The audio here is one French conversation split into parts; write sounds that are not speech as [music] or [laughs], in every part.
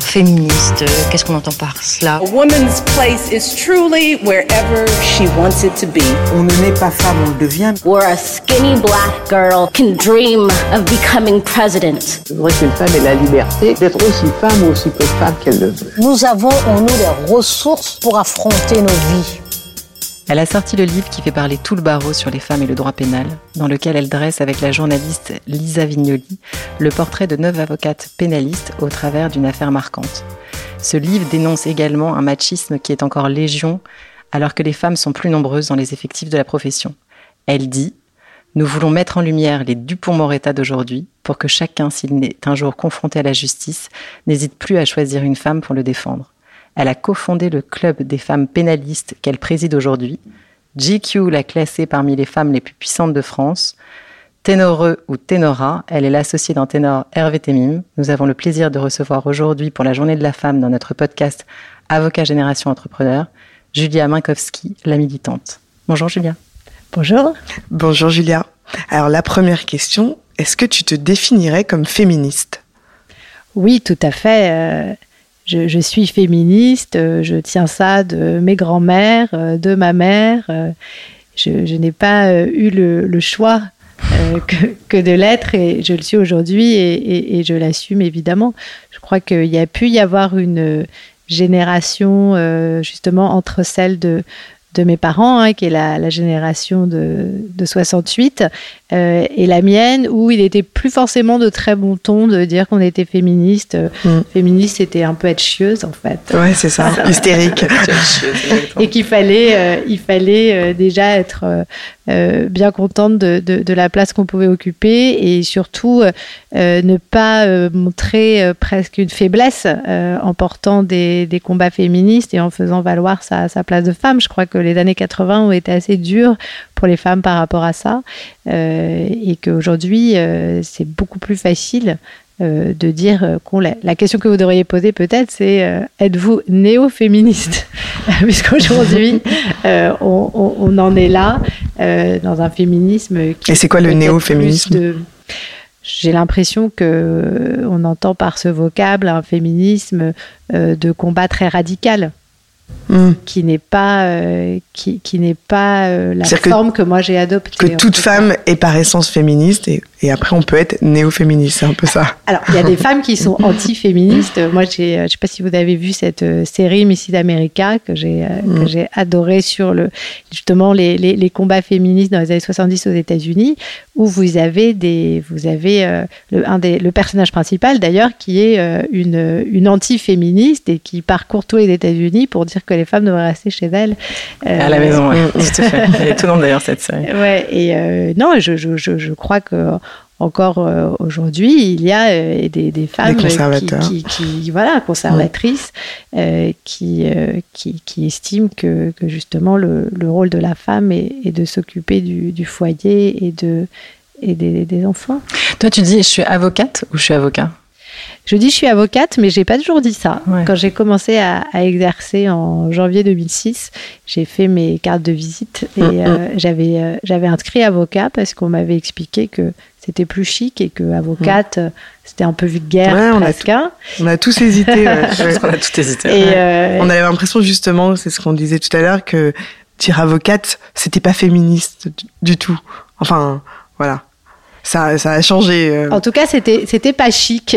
Féministe, qu'est-ce qu'on entend par cela A woman's place is truly wherever she wants it to be. On ne naît pas femme, on le devient. Where a skinny black girl can dream of becoming president. C'est vrai qu'une femme ait la liberté d'être aussi femme ou aussi peu de femme qu'elle le veut. Nous avons en nous les ressources pour affronter nos vies. Elle a sorti le livre qui fait parler tout le barreau sur les femmes et le droit pénal, dans lequel elle dresse avec la journaliste Lisa Vignoli le portrait de neuf avocates pénalistes au travers d'une affaire marquante. Ce livre dénonce également un machisme qui est encore légion alors que les femmes sont plus nombreuses dans les effectifs de la profession. Elle dit Nous voulons mettre en lumière les Dupont-Moretta d'aujourd'hui pour que chacun, s'il est un jour confronté à la justice, n'hésite plus à choisir une femme pour le défendre. Elle a cofondé le club des femmes pénalistes qu'elle préside aujourd'hui. GQ l'a classée parmi les femmes les plus puissantes de France. Ténoreux ou Ténora, elle est l'associée d'un ténor Hervé Temim. Nous avons le plaisir de recevoir aujourd'hui pour la journée de la femme dans notre podcast Avocat Génération Entrepreneur, Julia Minkowski, la militante. Bonjour Julia. Bonjour. Bonjour Julia. Alors la première question, est-ce que tu te définirais comme féministe? Oui, tout à fait. Je, suis féministe, euh, je tiens ça de mes grands-mères, euh, de ma mère. Euh, je, n'ai pas eu le, choix [laughs] que, de l'être et je le suis aujourd'hui et, je l'assume évidemment. Je crois qu'il y a pu y avoir une génération justement entre celle de de mes parents, hein, qui est la, génération de, 68, euh, et la mienne, où il n'était plus forcément de très bon ton de dire qu'on était féministe. Mm. Féministe, c'était un peu être chieuse, en fait. Ouais, c'est ça, [laughs] hystérique. [laughs] et qu'il fallait, euh, il fallait euh, déjà être bien contente de, la place qu'on pouvait occuper et surtout ne pas montrer presque une faiblesse en portant des, combats féministes et en faisant valoir sa, sa place de femme. Je crois que les années 80 ont été assez dures pour les femmes par rapport à ça euh, et qu'aujourd'hui euh, c'est beaucoup plus facile euh, de dire qu'on l'est. La question que vous devriez poser peut-être c'est êtes-vous néo-féministe? [laughs] Puisqu'aujourd'hui on, on, en est là dans un féminisme qui... Et c'est quoi le néo-féminisme? j'ai l'impression que on entend par ce vocable un féminisme de combat très radical. Hmm. qui n'est pas euh, qui, qui n'est pas euh, la forme que, moi j'ai adoptée. Que toute femme est par essence féministe et, et après on peut être néo-féministe, c'est un peu ça. Alors il y a des [laughs] femmes qui sont anti-féministes. Moi j'ai, je sais pas si vous avez vu cette euh, série Missy d'America que j'ai que hmm. j'ai adoré sur le justement les, les, les, combats féministes dans les années 70 aux États-Unis où vous avez des vous avez le, un des, le personnage principal d'ailleurs qui est une une anti-féministe et qui parcourt tous les États-Unis pour dire que les femmes devraient rester chez elles. à la maison, oui, [laughs] tout à fait. Elle est étonnante d'ailleurs cette série. Ouais, et euh, non, je, je, je, crois que encore euh, aujourd'hui, il y a euh, des, des, femmes qui, qui, voilà, conservatrices qui, qui, qui, estiment que, que justement le, le, rôle de la femme est, est de s'occuper du, du, foyer et, de, et des, des enfants. Toi, tu dis je suis avocate ou je suis avocat? Je dis je suis avocate, mais j'ai pas toujours dit ça. Quand j'ai commencé à, exercer en janvier 2006, j'ai fait mes cartes de visite et mm, mm. Euh, j'avais euh, j'avais inscrit avocat parce qu'on m'avait expliqué que c'était plus chic et que avocate mm. c'était un peu vulgaire on presque. A on a tous hésité. [laughs] on a tous hésité. Euh, on avait l'impression justement, c'est ce qu'on disait tout à l'heure, que dire avocate, c'était pas féministe du tout. Enfin, voilà ça, ça a changé. Euh. En tout cas, c'était c'était pas chic,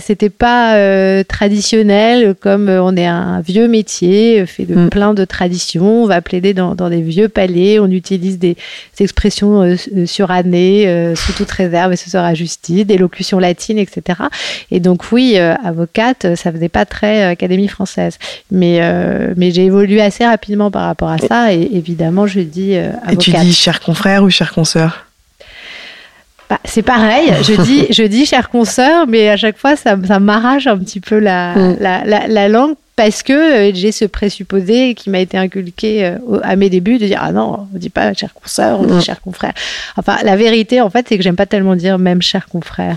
c'était pas euh, traditionnel comme euh, on est un vieux métier fait de mm. plein de traditions. On va plaider dans, dans, des vieux palais, on utilise des, expressions surannées sous toute réserve et ce sera justice, des locutions latines, etc. Et donc oui, avocate, ça faisait pas très Académie française, mais mais j'ai évolué assez rapidement par rapport à ça et évidemment je dis avocate. Et tu dis cher confrère ou cher consoeur? Bah, c'est pareil, je [laughs] dis, je dis chère consoeur, mais à chaque fois, ça, ça m'arrache un petit peu la, mm. la, la, langue parce que euh, j'ai ce présupposé qui m'a été inculqué euh, à mes débuts de dire ah non, on dit pas chère consoeur, on dit mm. cher confrère. Enfin, la vérité, en fait, c'est que j'aime pas tellement dire même cher confrère.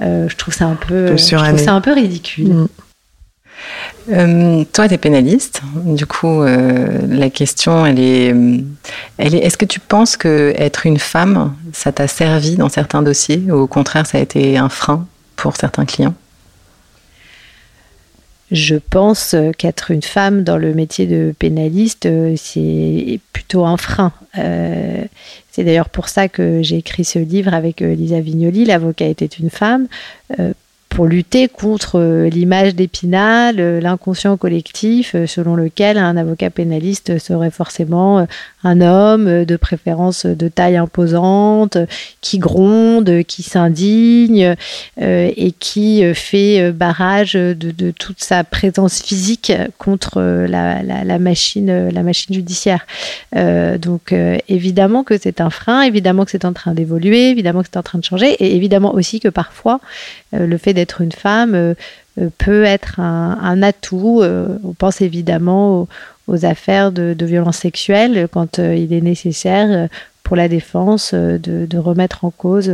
Euh, je trouve ça un peu, je trouve ça un peu ridicule. Mm. Euh, toi, tu es pénaliste. Du coup, euh, la question, elle est, elle est est-ce que tu penses que être une femme, ça t'a servi dans certains dossiers ou au contraire, ça a été un frein pour certains clients? Je pense qu'être une femme dans le métier de pénaliste, c'est plutôt un frein. c'est d'ailleurs pour ça que j'ai écrit ce livre avec Lisa Vignoli, l'avocat était une femme, pour lutter contre euh, l'image d'Épinal, euh, l'inconscient collectif euh, selon lequel un avocat pénaliste serait forcément un homme de préférence de taille imposante, qui gronde, qui s'indigne et qui fait barrage de, toute sa présence physique contre la, machine, judiciaire. donc évidemment que c'est un frein, évidemment que c'est en train d'évoluer, évidemment que c'est en train de changer et évidemment aussi que parfois le fait d'être une femme euh, euh, peut être un, atout. Euh, on pense évidemment aux, affaires de, violences sexuelles quand il est nécessaire pour la défense de, remettre en cause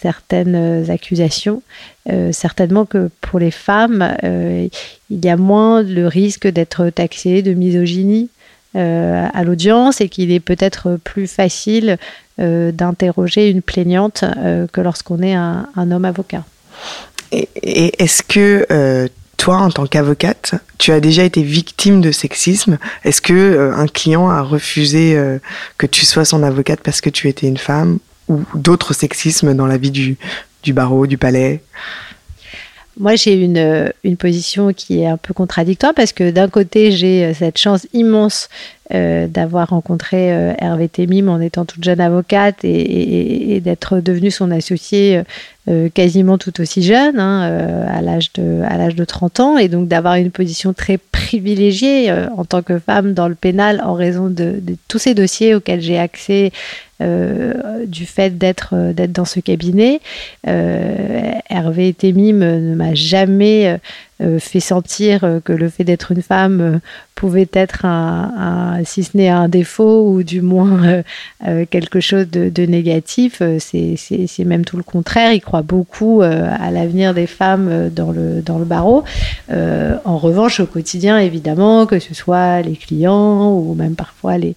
certaines accusations. certainement que pour les femmes, il y a moins le risque d'être taxé de misogynie à l'audience et qu'il est peut-être plus facile d'interroger une plaignante que lorsqu'on est un, homme avocat. Et, est-ce que euh, toi, en tant qu'avocate, tu as déjà été victime de sexisme? Est-ce que euh, un client a refusé euh, que tu sois son avocate parce que tu étais une femme ou d'autres sexismes dans la vie du, du barreau, du palais? Moi, j'ai une, une position qui est un peu contradictoire parce que d'un côté, j'ai cette chance immense euh, d'avoir rencontré euh, Hervé Temim en étant toute jeune avocate et, d'être devenue son associée euh, quasiment tout aussi jeune, hein, à l'âge de, à l'âge de 30 ans, et donc d'avoir une position très privilégiée en tant que femme dans le pénal en raison de, tous ces dossiers auxquels j'ai accès du fait d'être d'être dans ce cabinet. Hervé Temim ne m'a jamais fait sentir euh, que le fait d'être une femme euh, pouvait être un, si ce n'est un défaut ou du moins quelque chose de, négatif. C'est même tout le contraire. Il croit beaucoup à l'avenir des femmes dans le, dans le barreau. en revanche, au quotidien, évidemment, que ce soit les clients ou même parfois les,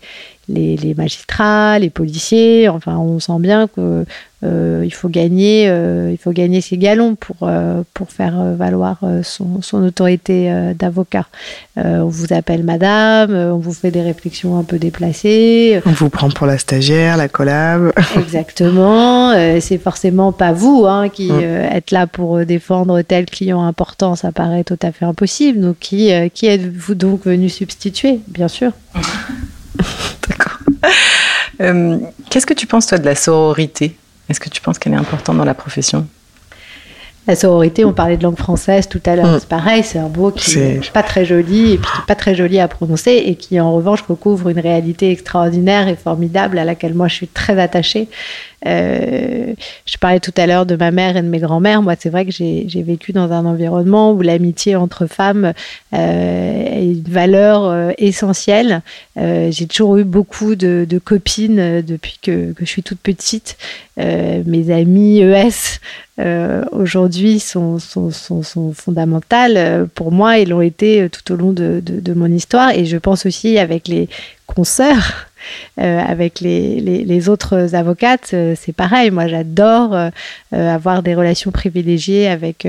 les, magistrats, les policiers. Enfin, on sent bien que euh, il faut gagner, euh, il faut gagner ses galons pour euh, pour faire valoir son, son autorité d'avocat. on vous appelle Madame, on vous fait des réflexions un peu déplacées. On vous prend pour la stagiaire, la collab. [laughs] Exactement. c'est forcément pas vous hein, qui mm. êtes là pour défendre tel client important. Ça paraît tout à fait impossible. Donc qui qui êtes-vous donc venu substituer? Bien sûr. [laughs] [laughs] D'accord. Qu'est-ce que tu penses toi de la sororité? Est-ce que tu penses qu'elle est importante dans la profession? La sororité, on parlait de langue française tout à l'heure, mm. c'est pareil, c'est un mot qui n'est pas très joli et puis pas très joli à prononcer et qui en revanche recouvre une réalité extraordinaire et formidable à laquelle moi je suis très attachée. Euh, je parlais tout à l'heure de ma mère et de mes grands-mères. Moi, c'est vrai que j'ai vécu dans un environnement où l'amitié entre femmes euh, est une valeur euh, essentielle. j'ai toujours eu beaucoup de, copines depuis que, que, je suis toute petite. mes amies ES aujourd'hui sont, sont, sont, sont, fondamentales pour moi et l'ont été tout au long de, de, de, mon histoire. Et je pense aussi avec les consoeurs euh, avec les, les, autres avocates, euh, c'est pareil. Moi, j'adore euh, avoir des relations privilégiées avec,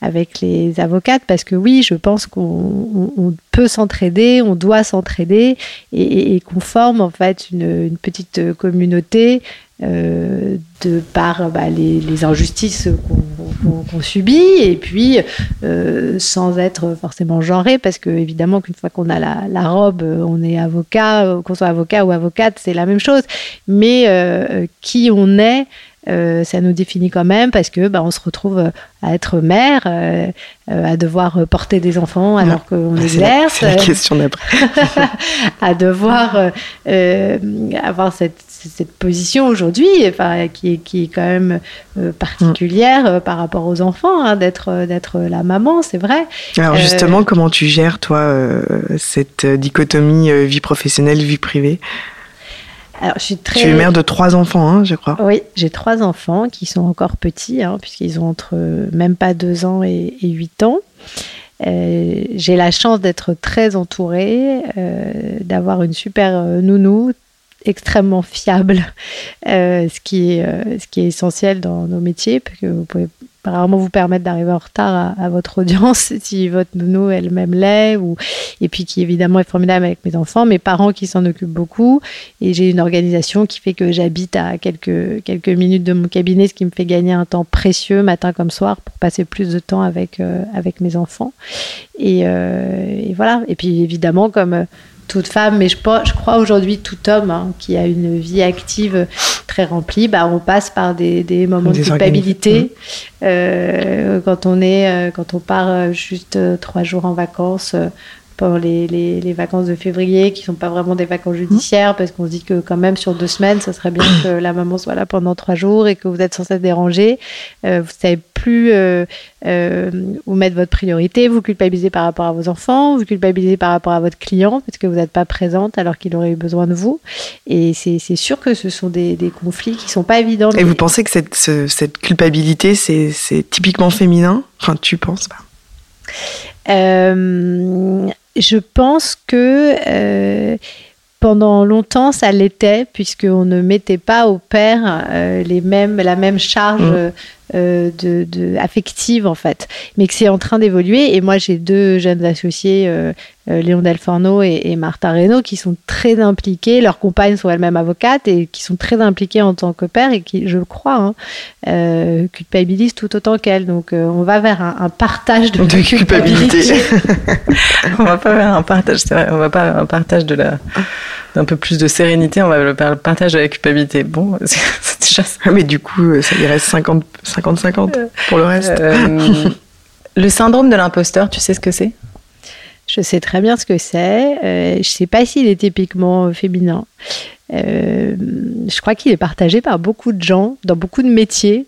avec les avocates parce que oui, je pense qu'on peut s'entraider, on doit s'entraider et, qu'on forme en fait une, une petite communauté euh, de par bah, les, injustices qu'on subit et puis euh, sans être forcément genré parce que évidemment qu'une fois qu'on a la, robe on est avocat qu'on soit avocat ou avocate c'est la même chose mais euh, qui on est ça nous définit quand même parce que bah, on se retrouve à être mère, à devoir porter des enfants alors qu'on exerce. [laughs] C'est la, question d'après. [laughs] à devoir avoir cette, cette position aujourd'hui, enfin, qui, qui, est quand même euh, particulière euh, par rapport aux enfants, hein, d'être euh, d'être la maman, c'est vrai. Alors justement, comment tu gères toi cette dichotomie vie professionnelle vie privée? Alors, je suis très... Tu es mère de trois enfants, hein, je crois. Oui, j'ai trois enfants qui sont encore petits, hein, puisqu'ils ont entre même pas deux ans et, huit ans. j'ai la chance d'être très entourée, d'avoir une super nounou extrêmement fiable, euh, ce, qui est, euh, ce qui est essentiel dans nos métiers, parce que vous pouvez rarement vous permettre d'arriver en retard à, votre audience [laughs] si votre nounou elle-même l'est, et puis qui évidemment est formidable avec mes enfants, mes parents qui s'en occupent beaucoup, et j'ai une organisation qui fait que j'habite à quelques quelques minutes de mon cabinet, ce qui me fait gagner un temps précieux matin comme soir pour passer plus de temps avec avec mes enfants. Et, voilà. Et puis évidemment comme toute femme, mais je, je crois aujourd'hui tout homme hein, qui a une vie active très remplie, bah, on passe par des, moments de culpabilité. Euh, quand on est, euh, quand on part euh, juste trois jours en vacances pour les, les, vacances de février, qui sont pas vraiment des vacances judiciaires, parce qu'on se dit que quand même sur deux semaines, ça serait bien que la maman soit là pendant trois jours et que vous êtes censé déranger. Euh, vous savez plus euh, euh, où mettre votre priorité, vous culpabilisez par rapport à vos enfants, vous culpabilisez par rapport à votre client, parce que vous n'êtes pas présente alors qu'il aurait eu besoin de vous. Et c'est sûr que ce sont des, des, conflits qui sont pas évidents. Et vous pensez que cette, cette culpabilité, c'est typiquement féminin? Enfin, tu penses pas? Euh, je pense que euh, pendant longtemps, ça l'était, puisqu'on ne mettait pas au père euh, les mêmes, la même charge mmh. Euh, de, de, affective en fait, mais que c'est en train d'évoluer. Et moi, j'ai deux jeunes associés, euh, euh, Léon Delforno et, et, Martha Reynaud, qui sont très impliqués. Leurs compagnes sont elles-mêmes avocates et qui sont très impliquées en tant que père et qui, je crois, hein, culpabilisent tout autant qu'elles. Donc, on va vers un, partage de, de culpabilité. [laughs] [laughs] on va pas vers un partage, c'est vrai, on va pas vers un partage de la d'un peu plus de sérénité, on va le partage de la culpabilité. Bon, [laughs] c'est déjà ça. Mais du coup, ça y reste 50 50-50 pour le reste. Euh, [laughs] le syndrome de l'imposteur, tu sais ce que c'est? Je sais très bien ce que c'est. Euh, je ne sais pas s'il est typiquement féminin. Euh, je crois qu'il est partagé par beaucoup de gens, dans beaucoup de métiers.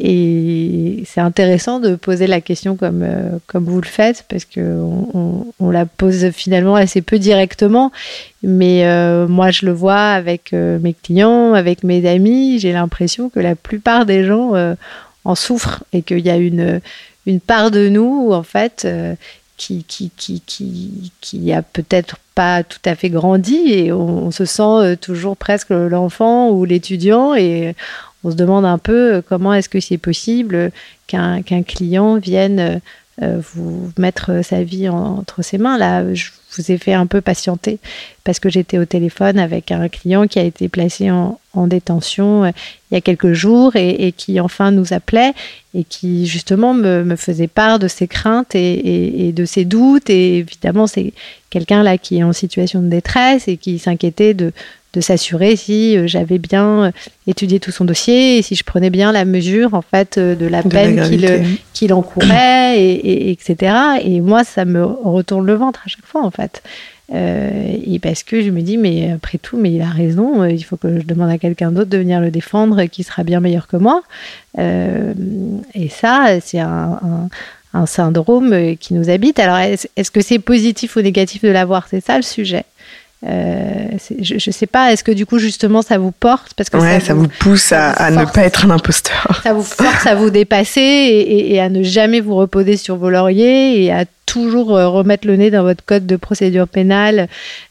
Et c'est intéressant de poser la question comme, comme vous le faites, parce qu'on on, la pose finalement assez peu directement. Mais moi, je le vois avec mes clients, avec mes amis. J'ai l'impression que la plupart des gens en souffrent et qu'il y a une, une part de nous, en fait, euh, qui, qui, qui, qui, qui a peut-être pas tout à fait grandi et on, se sent euh, toujours presque l'enfant ou l'étudiant et on se demande un peu euh, comment est-ce que c'est possible qu'un client vienne vous mettre sa vie entre ses mains. Là, je vous ai fait un peu patienter parce que j'étais au téléphone avec un client qui a été placé en, détention euh, il y a quelques jours et, qui enfin nous appelait et qui justement me, faisait part de ses craintes et, de ses doutes. Et évidemment, c'est quelqu'un là qui est en situation de détresse et qui s'inquiétait de, s'assurer si euh, j'avais bien euh, étudié tout son dossier et si je prenais bien la mesure en fait de la peine qu'il encourait et, etc. Et moi, ça me retourne le ventre à chaque fois en fait. Euh, et parce que je me dis, mais après tout, mais il a raison, euh, il faut que je demande à quelqu'un d'autre de venir le défendre qui sera bien meilleur que moi. Euh, et ça, c'est un, un, syndrome qui nous habite. Alors, est-ce que c'est positif ou négatif de l'avoir? C'est ça le sujet. Euh, je ne sais pas, est-ce que du coup justement ça vous porte parce que ça, vous, pousse à, ne pas être un imposteur. Ça vous force à vous dépasser et, à ne jamais vous reposer sur vos lauriers et à toujours euh, remettre le nez dans votre code de procédure pénale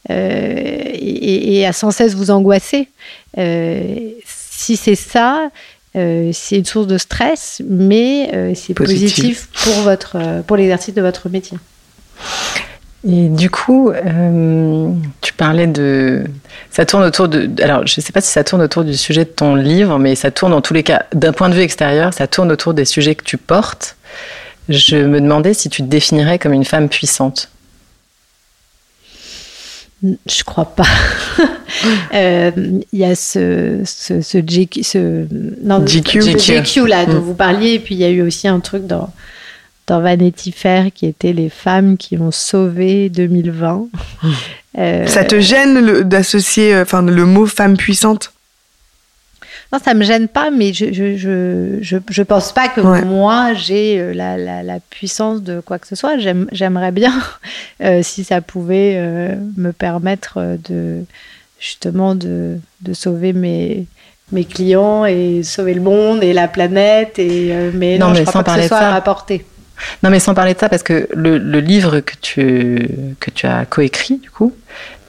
euh, et, à sans cesse vous angoisser. si c'est ça, c'est une source de stress, mais c'est positif. pour votre pour l'exercice de votre métier. Et du coup, euh, tu parlais de. Ça tourne autour de. Alors, je ne sais pas si ça tourne autour du sujet de ton livre, mais ça tourne en tous les cas, d'un point de vue extérieur, ça tourne autour des sujets que tu portes. Je me demandais si tu te définirais comme une femme puissante. Je crois pas. [laughs] Euh, il y a ce, ce, ce, GQ, ce non, GQ. là dont vous parliez, et puis il y a eu aussi un truc dans dans Vanity Fair qui était les femmes qui ont sauvé 2020. [laughs] Euh, ça te gêne d'associer euh, enfin, le mot femme puissante? Non, ça me gêne pas, mais je je, je, je, pense pas que moi j'ai euh, la, la, la, puissance de quoi que ce soit. J'aimerais bien [laughs] si ça pouvait me permettre de justement de, de sauver mes, mes clients et sauver le monde et la planète. Et, mais non, je crois pas que ce soit à rapporter. Non, mais sans parler de ça, parce que le, livre que tu, que tu as coécrit, du coup,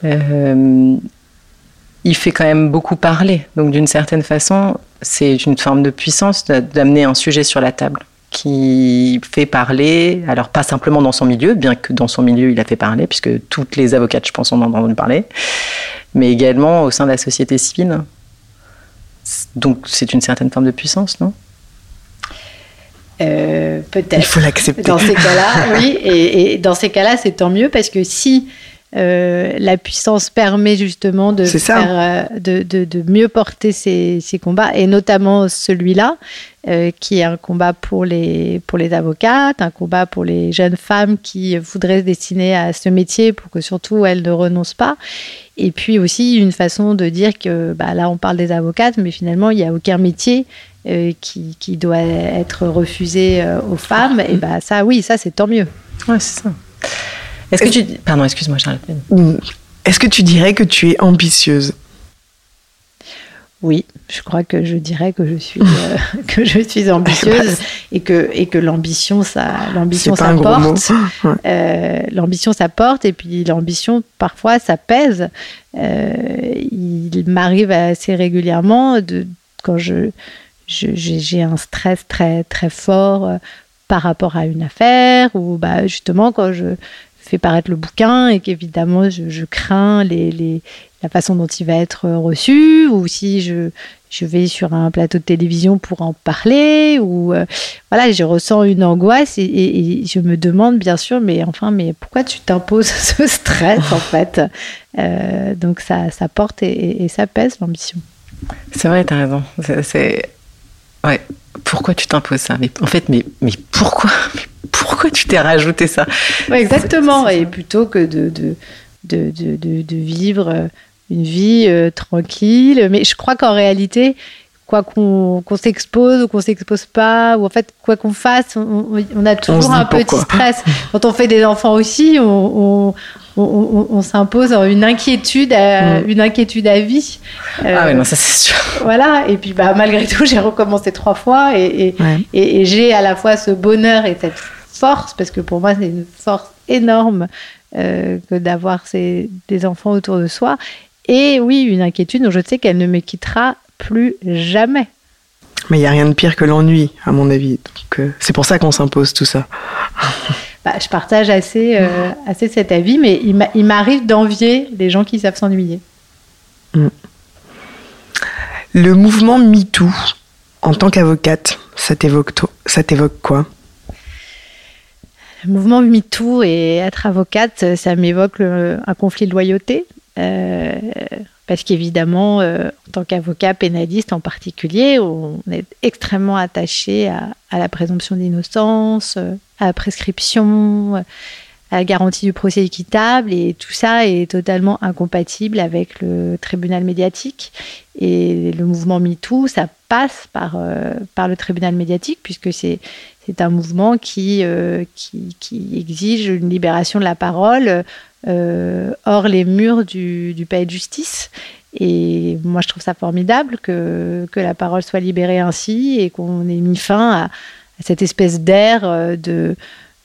euh, il fait quand même beaucoup parler. Donc, d'une certaine façon, c'est une forme de puissance d'amener un sujet sur la table. qui fait parler, alors pas simplement dans son milieu, bien que dans son milieu il a fait parler, puisque toutes les avocates, je pense, en ont entendu parler, mais également au sein de la société civile. Donc c'est une certaine forme de puissance, non? Euh, Peut-être. Il faut l'accepter. Dans ces cas-là, [laughs] oui, et, et, dans ces cas-là, c'est tant mieux parce que si euh, la puissance permet justement de, faire, euh, de, de, de, mieux porter ces, ces, combats, et notamment celui-là, euh, qui est un combat pour les, pour les avocates, un combat pour les jeunes femmes qui voudraient se destiner à ce métier pour que surtout elles ne renoncent pas. Et puis aussi une façon de dire que bah, là on parle des avocates, mais finalement il n'y a aucun métier qui, qui, doit être refusé euh, aux femmes. Et bah ça oui, ça c'est tant mieux. Ouais, c'est ça. Est-ce que tu... Pardon, excuse-moi, Charlotte. Est-ce que tu dirais que tu es ambitieuse? Oui, je crois que je dirais que je suis euh, [laughs] que je suis ambitieuse [laughs] et que et que l'ambition ça l'ambition ça porte [laughs] euh, l'ambition ça porte et puis l'ambition parfois ça pèse. Euh, il m'arrive assez régulièrement de quand je j'ai un stress très très fort par rapport à une affaire ou bah justement quand je fais paraître le bouquin et qu'évidemment je, crains les, les, la façon dont il va être reçu ou si je, je vais sur un plateau de télévision pour en parler ou euh, voilà je ressens une angoisse et, je me demande bien sûr mais enfin mais pourquoi tu t'imposes [laughs] ce stress en fait? Euh, donc ça, ça porte et, et ça pèse l'ambition. C'est vrai tu as raison c'est ouais. Pourquoi tu t'imposes ça? Mais en fait mais mais pourquoi? [laughs] Mais pourquoi tu t'es rajouté ça? Ouais, Exactement, et plutôt que de, de, de, de, de vivre une vie euh, tranquille. Mais je crois qu'en réalité, quoi qu'on qu s'expose ou qu'on s'expose pas, ou en fait, quoi qu'on fasse, on, on, a toujours on un petit stress. [laughs] Quand on fait des enfants aussi, on, on s'impose une inquiétude, à, mm. une inquiétude à vie. Euh, ah oui, non, ça c'est sûr. Voilà, et puis bah, malgré tout, [laughs] j'ai recommencé trois fois et, et, ouais. et, et j'ai à la fois ce bonheur et cette force, parce que pour moi, c'est une force énorme euh, que d'avoir des enfants autour de soi. Et oui, une inquiétude dont je sais qu'elle ne me quittera plus jamais. Mais il n'y a rien de pire que l'ennui, à mon avis. Euh, c'est pour ça qu'on s'impose tout ça. Bah, je partage assez, euh, assez cet avis, mais il m'arrive d'envier les gens qui savent s'ennuyer. Mm. Le mouvement MeToo, en tant qu'avocate, ça t'évoque quoi? Le mouvement MeToo et être avocate, ça m'évoque un conflit de loyauté. Euh, parce qu'évidemment, euh, en tant qu'avocat pénaliste en particulier, on est extrêmement attaché à, la présomption d'innocence, euh, à la prescription, à la garantie du procès équitable, et tout ça est totalement incompatible avec le tribunal médiatique. Et le mouvement MeToo, ça passe par, euh, par le tribunal médiatique, puisque c'est c'est un mouvement qui, euh, qui, exige une libération de la parole euh, hors les murs du, du, palais de justice. Et moi, je trouve ça formidable que, que la parole soit libérée ainsi et qu'on ait mis fin à, à cette espèce d'air euh, de,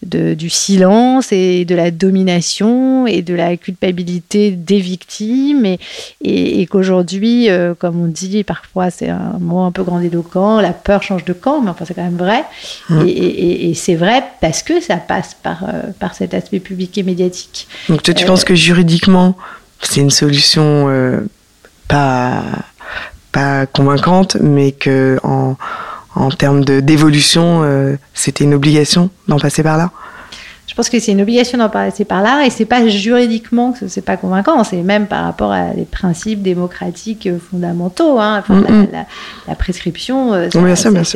de, du silence et de la domination et de la culpabilité des victimes et, et, et qu'aujourd'hui, euh, comme on dit, parfois c'est un mot un peu grandiloquent, la peur change de camp, mais enfin c'est quand même vrai. Mmh. Et, et c'est vrai parce que ça passe par, euh, par cet aspect public et médiatique. Donc toi tu euh, penses que juridiquement c'est une solution euh, pas, pas convaincante, mais que en en termes d'évolution, euh, c'était une obligation d'en passer par là? Je pense que c'est une obligation d'en passer par là et c'est pas juridiquement que c'est pas convaincant, c'est même par rapport à des principes démocratiques fondamentaux. Hein. Enfin, mm -hmm. la, la, la, prescription, euh,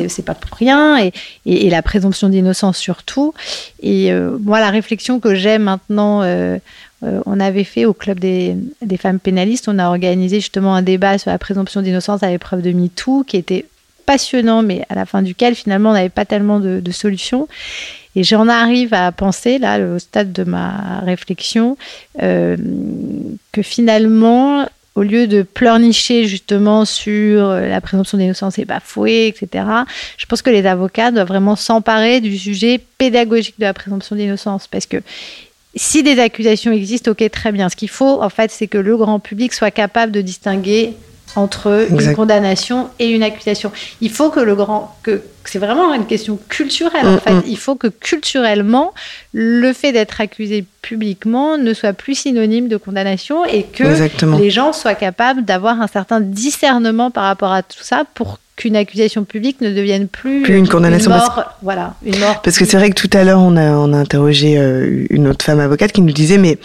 c'est pas pour rien et, et, et la présomption d'innocence surtout. Et euh, moi, la réflexion que j'ai maintenant, euh, euh, on avait fait au club des, des femmes pénalistes, on a organisé justement un débat sur la présomption d'innocence à l'épreuve de MeToo qui était passionnant, mais à la fin duquel finalement on n'avait pas tellement de, solutions. Et j'en arrive à penser, là, au stade de ma réflexion, euh, que finalement, au lieu de pleurnicher justement sur la présomption d'innocence est bafouée, etc., je pense que les avocats doivent vraiment s'emparer du sujet pédagogique de la présomption d'innocence. Parce que si des accusations existent, ok, très bien. Ce qu'il faut, en fait, c'est que le grand public soit capable de distinguer entre une condamnation et une accusation. Il faut que le grand, que c'est vraiment une question culturelle en mm, fait. Mm. Il faut que culturellement, le fait d'être accusé publiquement ne soit plus synonyme de condamnation et que les gens soient capables d'avoir un certain discernement par rapport à tout ça pour qu'une accusation publique ne devienne plus, une condamnation. mort, parce... voilà, une mort. Parce que c'est vrai que tout à l'heure, on a, on a interrogé euh, une autre femme avocate qui nous disait, mais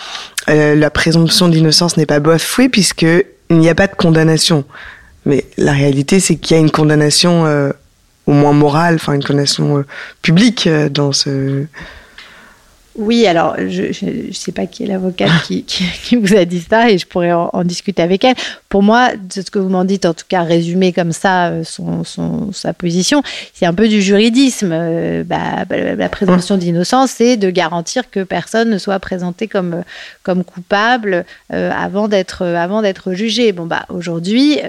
euh, la présomption d'innocence n'est pas bafouée puisque il n'y a pas de condamnation. Mais la réalité, c'est qu'il y a une condamnation euh, au moins morale, enfin une condamnation euh, publique euh, dans ce oui, alors je ne sais pas qui est l'avocate qui, qui, vous a dit ça et je pourrais en, discuter avec elle. Pour moi, de ce que vous m'en dites, en tout cas résumé comme ça euh, son, son, sa position, c'est un peu du juridisme. Euh, bah, bah, la présomption d'innocence, c'est de garantir que personne ne soit présenté comme, comme coupable euh, avant d'être avant d'être jugé. Bon bah aujourd'hui,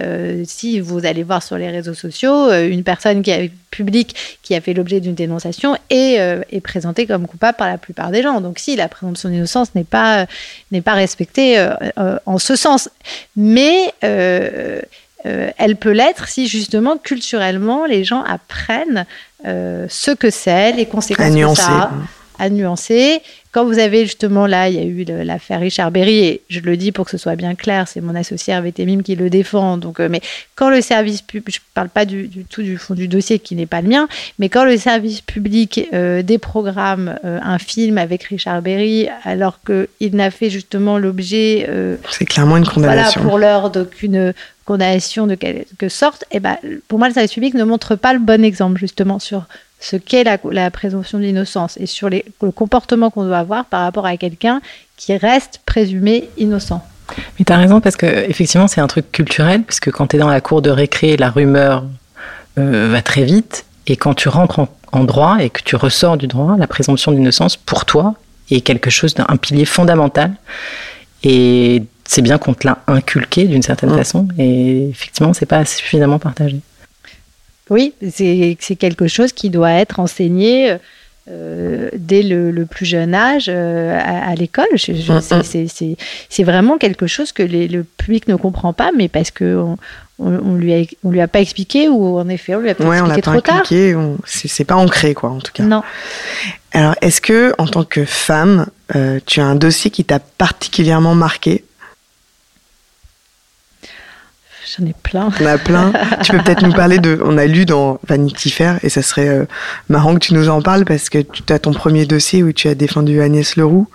si vous allez voir sur les réseaux sociaux, une personne qui est publique qui a fait l'objet d'une dénonciation est, est présentée comme coupable par la plupart des gens. Donc si la présomption d'innocence n'est pas, n'est pas respectée euh, euh, en ce sens. Mais euh, elle peut l'être si justement culturellement les gens apprennent ce que c'est, les conséquences que ça a, à nuancer quand vous avez justement là, il y a eu l'affaire Richard Berry, et je le dis pour que ce soit bien clair, c'est mon associé Hervé Temim qui le défend. Donc, euh, mais quand le service public, je ne parle pas du, tout du fond du dossier qui n'est pas le mien, mais quand le service public euh, déprogramme euh, un film avec Richard Berry, alors qu'il n'a fait justement l'objet. c'est clairement une condamnation. Voilà, pour l'heure d'aucune condamnation de quelque sorte, et eh ben, pour moi, le service public ne montre pas le bon exemple justement sur ce qu'est la, présomption d'innocence et sur les, le comportement qu'on doit avoir par rapport à quelqu'un qui reste présumé innocent. Mais tu as raison parce que effectivement c'est un truc culturel parce que quand tu es dans la cour de récré, la rumeur euh, va très vite et quand tu rentres en, droit et que tu ressors du droit, la présomption d'innocence pour toi est quelque chose d'un pilier fondamental et c'est bien qu'on te l'a inculqué d'une certaine mmh. façon et effectivement c'est pas suffisamment partagé. Oui, c'est quelque chose qui doit être enseigné euh, dès le, plus jeune âge euh, à, l'école. C'est vraiment quelque chose que le public ne comprend pas, mais parce qu'on on, lui on lui a pas expliqué ou en effet on lui a pas expliqué trop tard. C'est pas ancré quoi en tout cas. Non. Alors est-ce que en tant que femme, euh, tu as un dossier qui t'a particulièrement marqué? J'en ai plein. On a plein. tu peux peut-être nous parler de. On a lu dans Vanity Fair et ça serait euh, marrant que tu nous en parles parce que tu as ton premier dossier où tu as défendu Agnès Leroux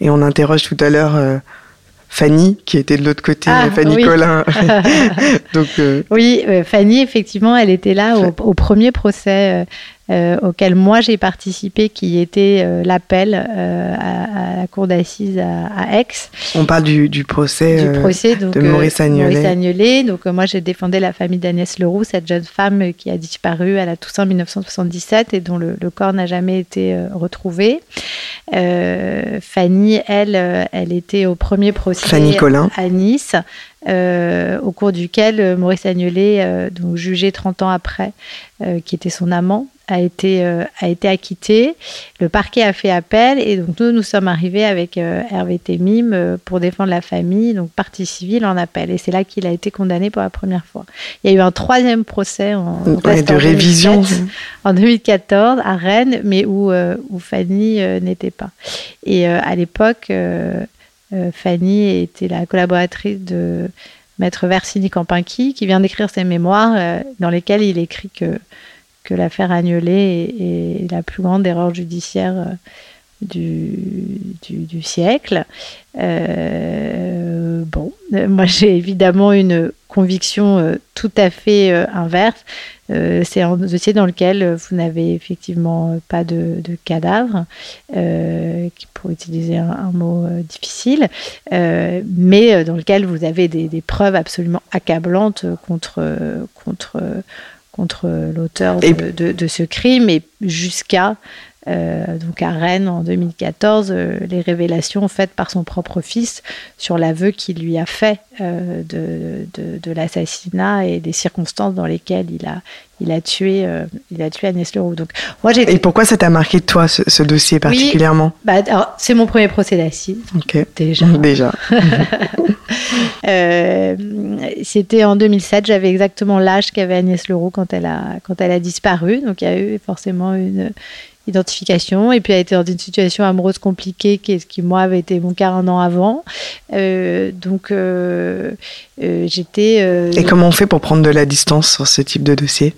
et on interroge tout à l'heure. Euh, Fanny, qui était de l'autre côté, ah, Fanny oui. Collin. [laughs] Donc, euh, Oui, Fanny, effectivement, elle était là au premier procès euh, auquel moi j'ai participé, qui était euh, l'appel euh, à, la cour d'assises à, Aix. On parle du, procès, de Maurice Agnelet. Donc moi j'ai défendu la famille d'Agnès Leroux, cette jeune femme qui a disparu à la Toussaint 1977 et dont le, corps n'a jamais été retrouvé. Fanny, elle, elle était au premier procès à Nice. au cours duquel Maurice Agnelet, donc jugé 30 ans après, qui était son amant, a été, euh, a été acquitté. Le parquet a fait appel et donc nous, nous sommes arrivés avec euh, Hervé Temim euh, pour défendre la famille, donc partie civile en appel. Et c'est là qu'il a été condamné pour la première fois. Il y a eu un troisième procès en, de révision en 2014 à Rennes, mais où, où Fanny n'était pas. Et à l'époque, Fanny était la collaboratrice de Maître Versini Campinki, qui vient d'écrire ses mémoires dans lesquelles il écrit que que l'affaire Agnolet est, la plus grande erreur judiciaire euh, du, siècle. Euh, bon, moi j'ai évidemment une conviction euh, tout à fait inverse. c'est un dossier dans lequel vous n'avez effectivement pas de, de cadavre, pour utiliser un, mot difficile, mais dans lequel vous avez des, des preuves absolument accablantes contre, contre contre l'auteur de, ce crime et jusqu'à donc à Rennes en 2014, les révélations faites par son propre fils sur l'aveu qu'il lui a fait de, de, l'assassinat et des circonstances dans lesquelles il a, il a tué, il a tué Agnès Leroux. Donc, moi, et pourquoi ça t'a marqué toi ce, dossier particulièrement? Bah, C'est mon premier procès d'assises. Déjà. [laughs] Déjà. [laughs] C'était en 2007, j'avais exactement l'âge qu'avait Agnès Leroux quand elle a, quand elle a disparu. Donc il y a eu forcément une identification. Et puis elle a été dans une situation amoureuse compliquée qui, qui moi, avait été mon cas un an avant. Euh, donc euh, euh, j'étais... Et comment on fait pour prendre de la distance sur ce type de dossier?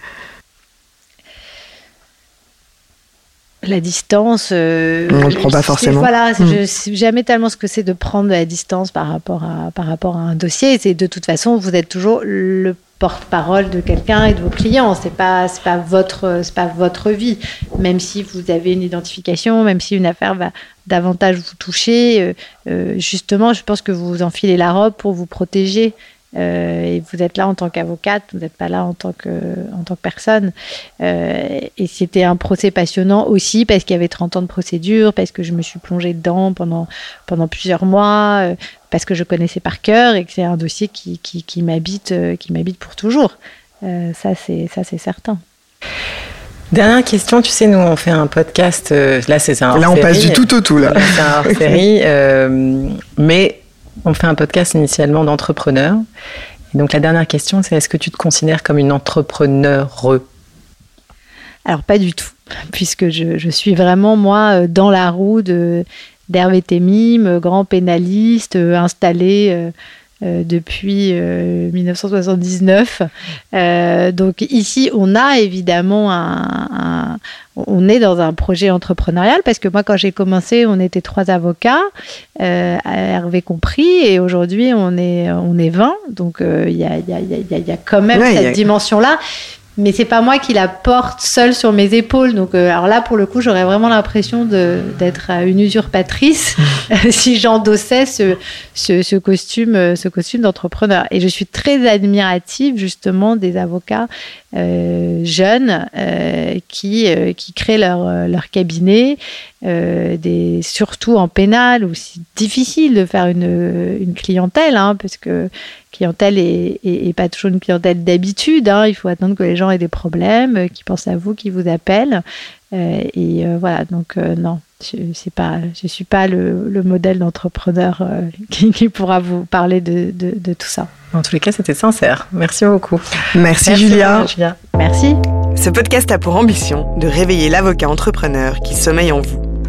La distance. on ne prend pas forcément. Voilà, je ne sais jamais tellement ce que c'est de prendre de la distance par rapport à, par rapport à un dossier. C'est de toute façon, vous êtes toujours le porte-parole de quelqu'un et de vos clients. C'est pas c'est pas votre c'est pas votre vie. Même si vous avez une identification, même si une affaire va davantage vous toucher, euh, euh, justement, je pense que vous enfilez la robe pour vous protéger. Euh, et vous êtes là en tant qu'avocate, vous n'êtes pas là en tant que, en tant que personne. et c'était un procès passionnant aussi parce qu'il y avait 30 ans de procédure, parce que je me suis plongée dedans pendant, pendant plusieurs mois, parce que je connaissais par cœur et que c'est un dossier qui, qui, qui m'habite euh, qui m'habite pour toujours. Euh, ça c'est ça c'est certain. Dernière question, tu sais, nous on fait un podcast. Euh, là, c'est un. Là, on passe du tout au tout là. C'est un hors [laughs] série, mais on fait un podcast initialement d'entrepreneurs. Donc la dernière question, c'est est-ce que tu te considères comme une entrepreneure Alors pas du tout, puisque je, je, suis vraiment moi dans la roue de d'Hervé Temim, grand pénaliste euh, installé euh, euh, depuis 1979. donc ici, on a évidemment un, on est dans un projet entrepreneurial parce que moi, quand j'ai commencé, on était trois avocats, Hervé compris, et aujourd'hui, on est on est 20. Donc il y a, y, a, y, a, quand même cette dimension-là mais c'est pas moi qui la porte seule sur mes épaules. Donc, euh, alors là, pour le coup, j'aurais vraiment l'impression d'être une usurpatrice [laughs] [laughs] si j'endossais ce, ce, costume, euh, ce costume d'entrepreneur. Et je suis très admirative justement des avocats euh, jeunes qui, qui créent leur, leur cabinet, des, surtout en pénal, où c'est difficile de faire une, une clientèle, hein, parce que clientèle est, pas toujours une clientèle d'habitude. Hein. Il faut attendre que les gens aient des problèmes, euh, qu'ils pensent à vous, qu'ils vous appellent. Euh, et euh, voilà, donc non, je ne suis pas le, modèle d'entrepreneur [laughs] qui, pourra vous parler de, tout ça. En tous les cas, c'était sincère. Merci beaucoup. Merci, Julia. Julia. Merci. Ce podcast a pour ambition de réveiller l'avocat entrepreneur qui sommeille en vous.